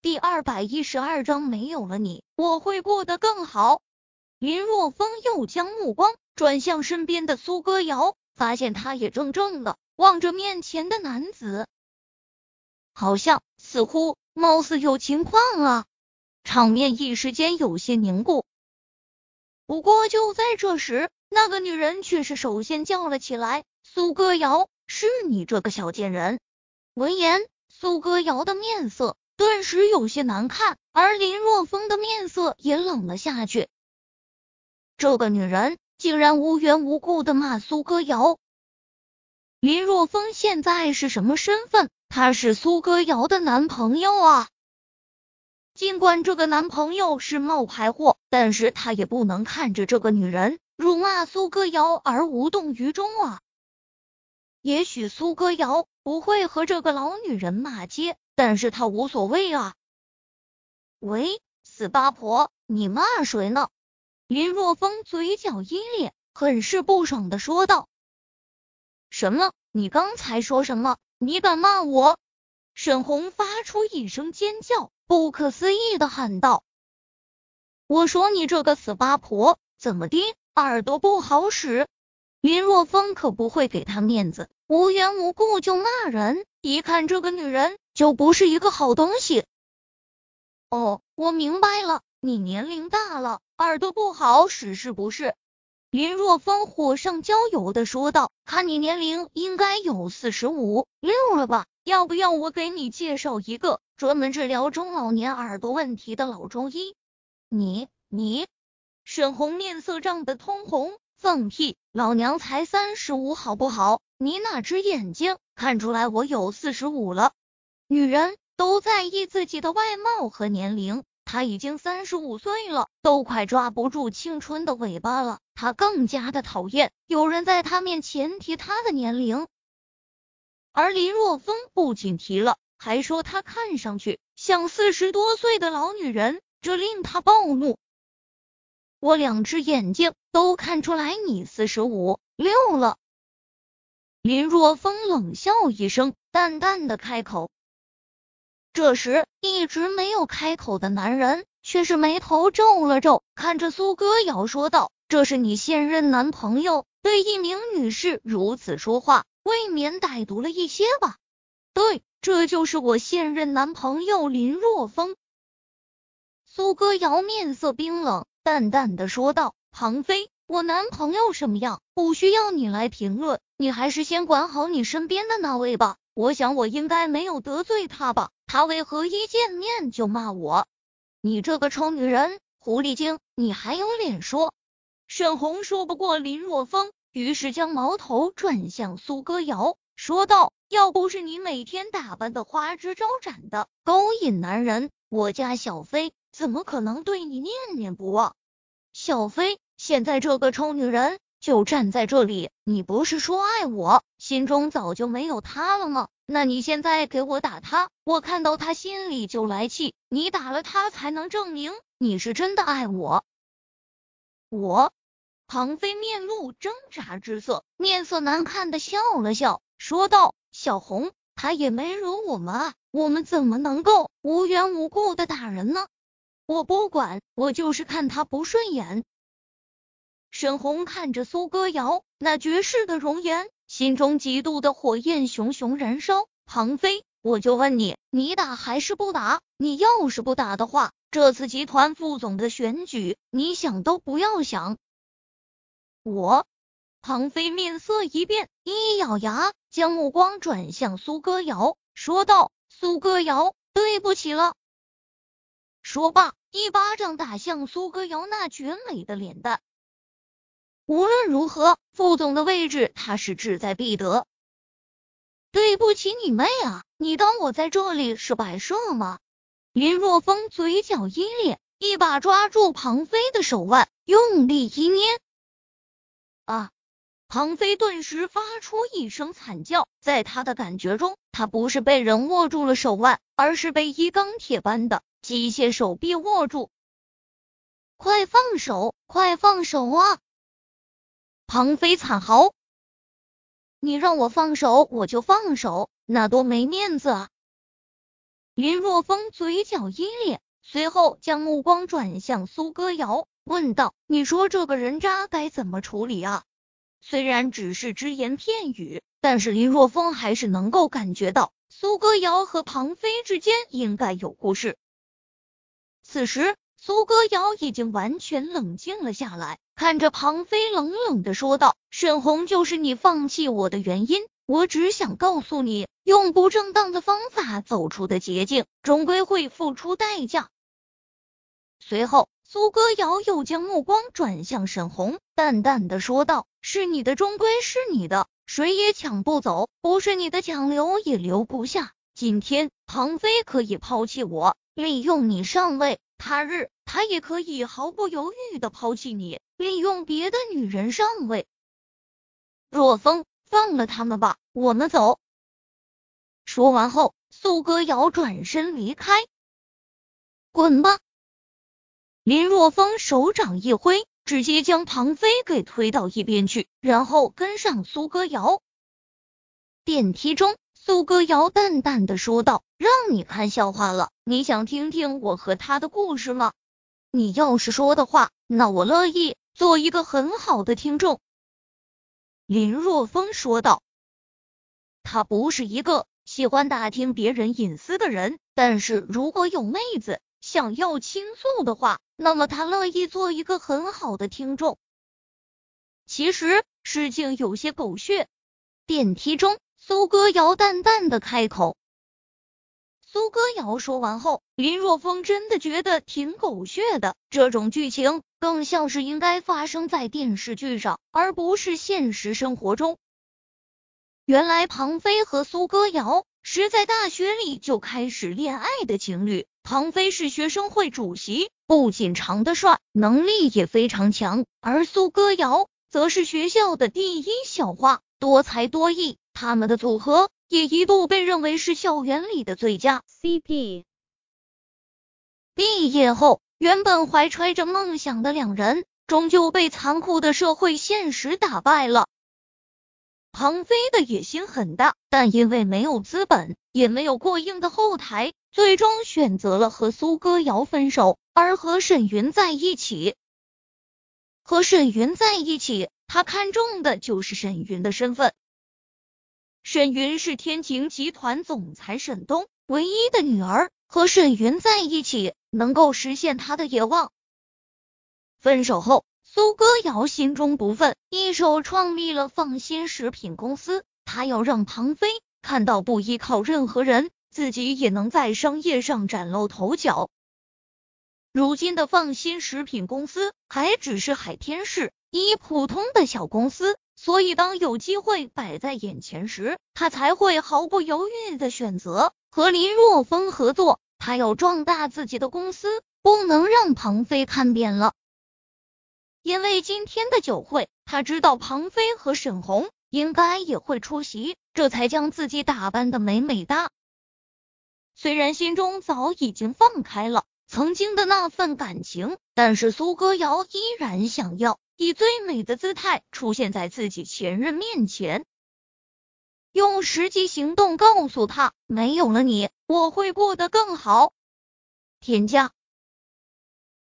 第二百一十二章没有了你，我会过得更好。林若风又将目光转向身边的苏歌瑶，发现他也怔怔的望着面前的男子，好像似乎貌似有情况啊。场面一时间有些凝固。不过就在这时，那个女人却是首先叫了起来：“苏歌瑶，是你这个小贱人！”闻言，苏歌瑶的面色。顿时有些难看，而林若风的面色也冷了下去。这个女人竟然无缘无故的骂苏歌瑶。林若风现在是什么身份？他是苏歌瑶的男朋友啊！尽管这个男朋友是冒牌货，但是他也不能看着这个女人辱骂苏歌瑶而无动于衷啊！也许苏歌瑶不会和这个老女人骂街。但是他无所谓啊！喂，死八婆，你骂谁呢？林若风嘴角一咧，很是不爽的说道：“什么？你刚才说什么？你敢骂我？”沈红发出一声尖叫，不可思议的喊道：“我说你这个死八婆，怎么的？耳朵不好使？”林若风可不会给他面子，无缘无故就骂人，一看这个女人。就不是一个好东西。哦，我明白了，你年龄大了，耳朵不好使是不是？林若风火上浇油的说道。看你年龄应该有四十五六了吧？要不要我给你介绍一个专门治疗中老年耳朵问题的老中医？你你，沈红面色涨得通红，放屁！老娘才三十五，好不好？你哪只眼睛看出来我有四十五了？女人都在意自己的外貌和年龄，她已经三十五岁了，都快抓不住青春的尾巴了。她更加的讨厌有人在她面前提她的年龄，而林若风不仅提了，还说她看上去像四十多岁的老女人，这令他暴怒。我两只眼睛都看出来你四十五六了。林若风冷笑一声，淡淡的开口。这时，一直没有开口的男人却是眉头皱了皱，看着苏歌瑶说道：“这是你现任男朋友对一名女士如此说话，未免歹毒了一些吧？”“对，这就是我现任男朋友林若风。”苏歌瑶面色冰冷，淡淡的说道：“庞飞，我男朋友什么样，不需要你来评论，你还是先管好你身边的那位吧。我想我应该没有得罪他吧。”他为何一见面就骂我？你这个臭女人，狐狸精，你还有脸说？沈红说不过林若风，于是将矛头转向苏歌瑶，说道：“要不是你每天打扮的花枝招展的，勾引男人，我家小飞怎么可能对你念念不忘？小飞，现在这个臭女人。”就站在这里，你不是说爱我，心中早就没有他了吗？那你现在给我打他，我看到他心里就来气。你打了他，才能证明你是真的爱我。我，庞飞面露挣扎之色，面色难看的笑了笑，说道：“小红，他也没惹我们啊，我们怎么能够无缘无故的打人呢？我不管，我就是看他不顺眼。”沈红看着苏歌瑶那绝世的容颜，心中嫉妒的火焰熊熊燃烧。庞飞，我就问你，你打还是不打？你要是不打的话，这次集团副总的选举，你想都不要想。我，庞飞面色一变，一咬牙，将目光转向苏歌瑶，说道：“苏歌瑶，对不起了。”说罢，一巴掌打向苏歌瑶那绝美的脸蛋。无论如何，副总的位置他是志在必得。对不起你妹啊！你当我在这里是摆设吗？林若风嘴角一咧，一把抓住庞飞的手腕，用力一捏。啊！庞飞顿时发出一声惨叫，在他的感觉中，他不是被人握住了手腕，而是被一钢铁般的机械手臂握住。快放手！快放手啊！庞飞惨嚎：“你让我放手，我就放手，那多没面子啊！”林若风嘴角一咧，随后将目光转向苏歌瑶，问道：“你说这个人渣该怎么处理啊？”虽然只是只言片语，但是林若风还是能够感觉到苏歌瑶和庞飞之间应该有故事。此时，苏歌瑶已经完全冷静了下来，看着庞飞冷冷的说道：“沈红就是你放弃我的原因，我只想告诉你，用不正当的方法走出的捷径，终归会付出代价。”随后。苏歌瑶又将目光转向沈红，淡淡的说道：“是你的，终归是你的，谁也抢不走；不是你的，抢留也留不下。今天庞飞可以抛弃我，利用你上位；他日他也可以毫不犹豫的抛弃你，利用别的女人上位。若风，放了他们吧，我们走。”说完后，苏歌瑶转身离开，滚吧。林若风手掌一挥，直接将庞飞给推到一边去，然后跟上苏歌瑶。电梯中，苏歌瑶淡淡的说道：“让你看笑话了，你想听听我和他的故事吗？你要是说的话，那我乐意做一个很好的听众。”林若风说道：“他不是一个喜欢打听别人隐私的人，但是如果有妹子。”想要倾诉的话，那么他乐意做一个很好的听众。其实事情有些狗血。电梯中，苏歌瑶淡淡的开口。苏歌瑶说完后，林若风真的觉得挺狗血的。这种剧情更像是应该发生在电视剧上，而不是现实生活中。原来庞飞和苏歌瑶是在大学里就开始恋爱的情侣。庞飞是学生会主席，不仅长得帅，能力也非常强；而苏歌瑶则是学校的第一校花，多才多艺。他们的组合也一度被认为是校园里的最佳 CP。毕业后，原本怀揣着梦想的两人，终究被残酷的社会现实打败了。庞飞的野心很大，但因为没有资本，也没有过硬的后台。最终选择了和苏歌瑶分手，而和沈云在一起。和沈云在一起，他看中的就是沈云的身份。沈云是天晴集团总裁沈东唯一的女儿，和沈云在一起能够实现他的野望。分手后，苏歌瑶心中不忿，一手创立了放心食品公司。他要让庞飞看到不依靠任何人。自己也能在商业上崭露头角。如今的放心食品公司还只是海天市一普通的小公司，所以当有机会摆在眼前时，他才会毫不犹豫的选择和林若风合作。他要壮大自己的公司，不能让庞飞看扁了。因为今天的酒会，他知道庞飞和沈红应该也会出席，这才将自己打扮的美美哒。虽然心中早已经放开了曾经的那份感情，但是苏歌瑶依然想要以最美的姿态出现在自己前任面前，用实际行动告诉他，没有了你，我会过得更好。添加